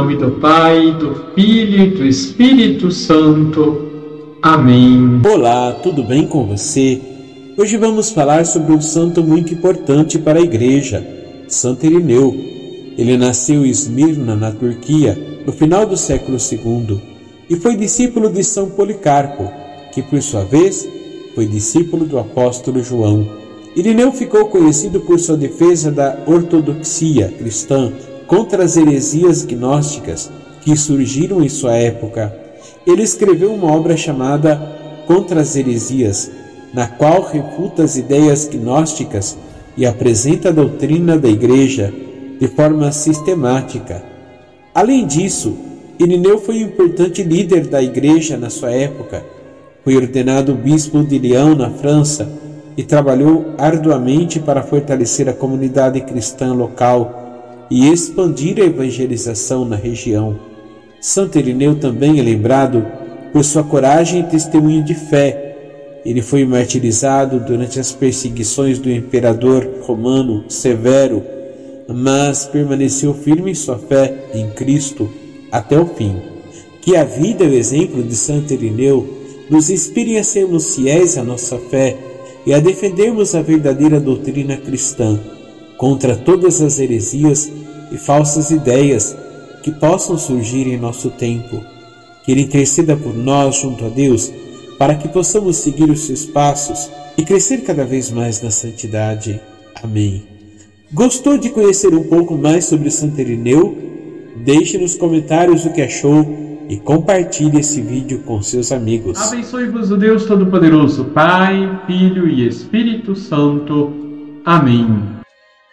nome do Pai, do Filho e do Espírito Santo. Amém. Olá, tudo bem com você? Hoje vamos falar sobre um santo muito importante para a Igreja, Santo Irineu. Ele nasceu em Esmirna, na Turquia, no final do século II e foi discípulo de São Policarpo, que por sua vez foi discípulo do apóstolo João. Irineu ficou conhecido por sua defesa da ortodoxia cristã contra as heresias gnósticas que surgiram em sua época. Ele escreveu uma obra chamada Contra as Heresias, na qual refuta as ideias gnósticas e apresenta a doutrina da Igreja de forma sistemática. Além disso, Irineu foi um importante líder da Igreja na sua época. Foi ordenado bispo de Lyon, na França, e trabalhou arduamente para fortalecer a comunidade cristã local e expandir a evangelização na região. Santo Irineu também é lembrado por sua coragem e testemunho de fé. Ele foi martirizado durante as perseguições do imperador romano Severo, mas permaneceu firme em sua fé em Cristo até o fim. Que a vida e o exemplo de Santo Irineu nos inspirem a sermos fiéis à nossa fé e a defendermos a verdadeira doutrina cristã contra todas as heresias e falsas ideias que possam surgir em nosso tempo. Que Ele interceda por nós junto a Deus, para que possamos seguir os seus passos e crescer cada vez mais na santidade. Amém. Gostou de conhecer um pouco mais sobre Santo Irineu? Deixe nos comentários o que achou e compartilhe esse vídeo com seus amigos. Abençoe-vos o Deus Todo-Poderoso, Pai, Filho e Espírito Santo. Amém.